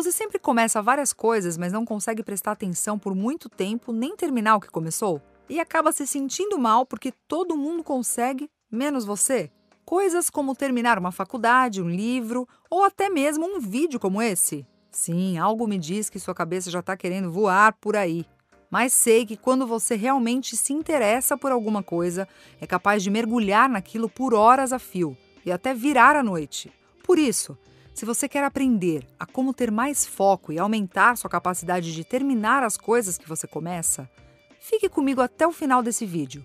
Você sempre começa várias coisas, mas não consegue prestar atenção por muito tempo nem terminar o que começou? E acaba se sentindo mal porque todo mundo consegue, menos você? Coisas como terminar uma faculdade, um livro ou até mesmo um vídeo como esse. Sim, algo me diz que sua cabeça já está querendo voar por aí. Mas sei que quando você realmente se interessa por alguma coisa, é capaz de mergulhar naquilo por horas a fio e até virar a noite. Por isso, se você quer aprender a como ter mais foco e aumentar sua capacidade de terminar as coisas que você começa, fique comigo até o final desse vídeo.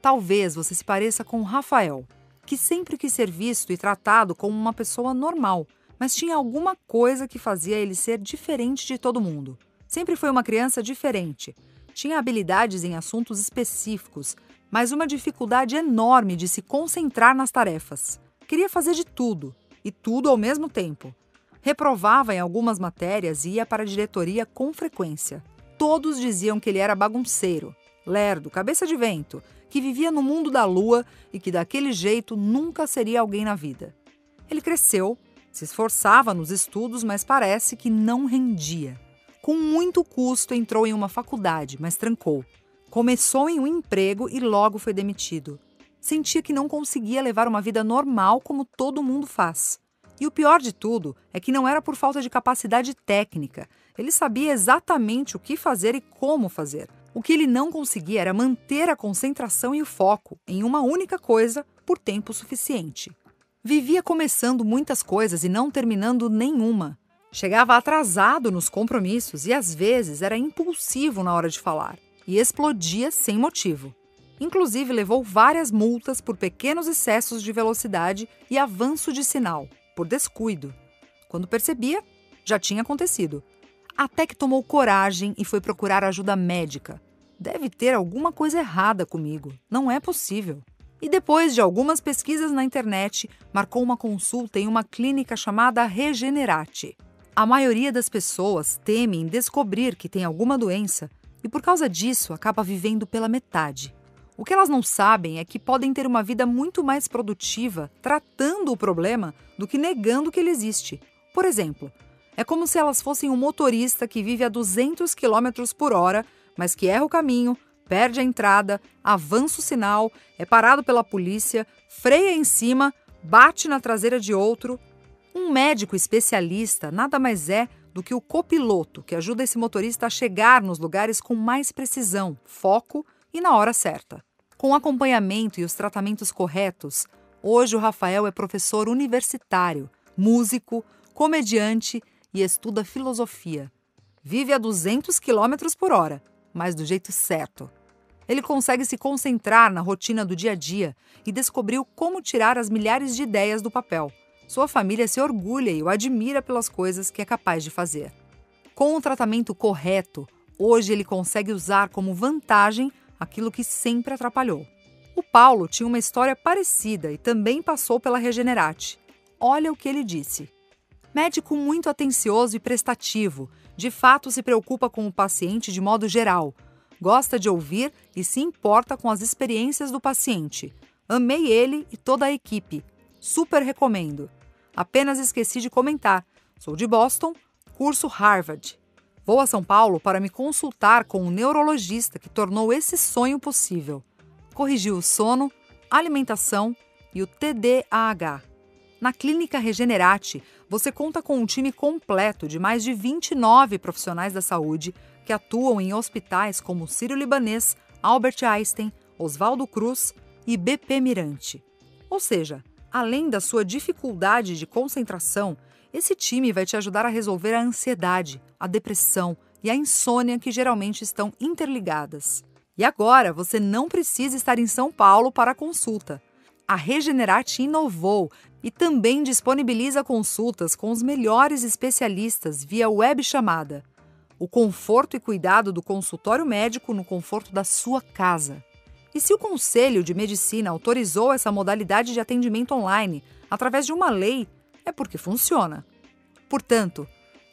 Talvez você se pareça com Rafael, que sempre quis ser visto e tratado como uma pessoa normal, mas tinha alguma coisa que fazia ele ser diferente de todo mundo. Sempre foi uma criança diferente. Tinha habilidades em assuntos específicos, mas uma dificuldade enorme de se concentrar nas tarefas. Queria fazer de tudo, e tudo ao mesmo tempo. Reprovava em algumas matérias e ia para a diretoria com frequência. Todos diziam que ele era bagunceiro, lerdo, cabeça de vento, que vivia no mundo da lua e que daquele jeito nunca seria alguém na vida. Ele cresceu, se esforçava nos estudos, mas parece que não rendia. Com muito custo entrou em uma faculdade, mas trancou. Começou em um emprego e logo foi demitido sentia que não conseguia levar uma vida normal como todo mundo faz. E o pior de tudo é que não era por falta de capacidade técnica. Ele sabia exatamente o que fazer e como fazer. O que ele não conseguia era manter a concentração e o foco em uma única coisa por tempo suficiente. Vivia começando muitas coisas e não terminando nenhuma. Chegava atrasado nos compromissos e às vezes era impulsivo na hora de falar e explodia sem motivo. Inclusive, levou várias multas por pequenos excessos de velocidade e avanço de sinal, por descuido. Quando percebia, já tinha acontecido. Até que tomou coragem e foi procurar ajuda médica. Deve ter alguma coisa errada comigo. Não é possível. E depois de algumas pesquisas na internet, marcou uma consulta em uma clínica chamada Regenerate. A maioria das pessoas temem descobrir que tem alguma doença e, por causa disso, acaba vivendo pela metade. O que elas não sabem é que podem ter uma vida muito mais produtiva tratando o problema do que negando que ele existe. Por exemplo, é como se elas fossem um motorista que vive a 200 km por hora, mas que erra o caminho, perde a entrada, avança o sinal, é parado pela polícia, freia em cima, bate na traseira de outro. Um médico especialista nada mais é do que o copiloto que ajuda esse motorista a chegar nos lugares com mais precisão, foco e na hora certa. Com o acompanhamento e os tratamentos corretos, hoje o Rafael é professor universitário, músico, comediante e estuda filosofia. Vive a 200 km por hora, mas do jeito certo. Ele consegue se concentrar na rotina do dia a dia e descobriu como tirar as milhares de ideias do papel. Sua família se orgulha e o admira pelas coisas que é capaz de fazer. Com o tratamento correto, hoje ele consegue usar como vantagem aquilo que sempre atrapalhou. O Paulo tinha uma história parecida e também passou pela Regenerate. Olha o que ele disse. Médico muito atencioso e prestativo, de fato se preocupa com o paciente de modo geral, gosta de ouvir e se importa com as experiências do paciente. Amei ele e toda a equipe. Super recomendo. Apenas esqueci de comentar. Sou de Boston, curso Harvard. Vou a São Paulo para me consultar com um neurologista que tornou esse sonho possível. Corrigiu o sono, alimentação e o TDAH. Na Clínica Regenerate, você conta com um time completo de mais de 29 profissionais da saúde que atuam em hospitais como Sírio-Libanês, Albert Einstein, Oswaldo Cruz e BP Mirante. Ou seja, além da sua dificuldade de concentração, esse time vai te ajudar a resolver a ansiedade, a depressão e a insônia que geralmente estão interligadas. E agora você não precisa estar em São Paulo para a consulta. A Regenerate inovou e também disponibiliza consultas com os melhores especialistas via web chamada. O conforto e cuidado do consultório médico no conforto da sua casa. E se o Conselho de Medicina autorizou essa modalidade de atendimento online através de uma lei, é porque funciona. Portanto,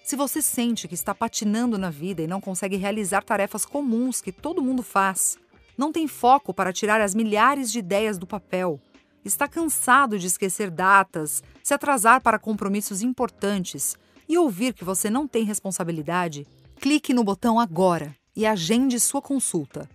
se você sente que está patinando na vida e não consegue realizar tarefas comuns que todo mundo faz, não tem foco para tirar as milhares de ideias do papel, está cansado de esquecer datas, se atrasar para compromissos importantes e ouvir que você não tem responsabilidade, clique no botão agora e agende sua consulta.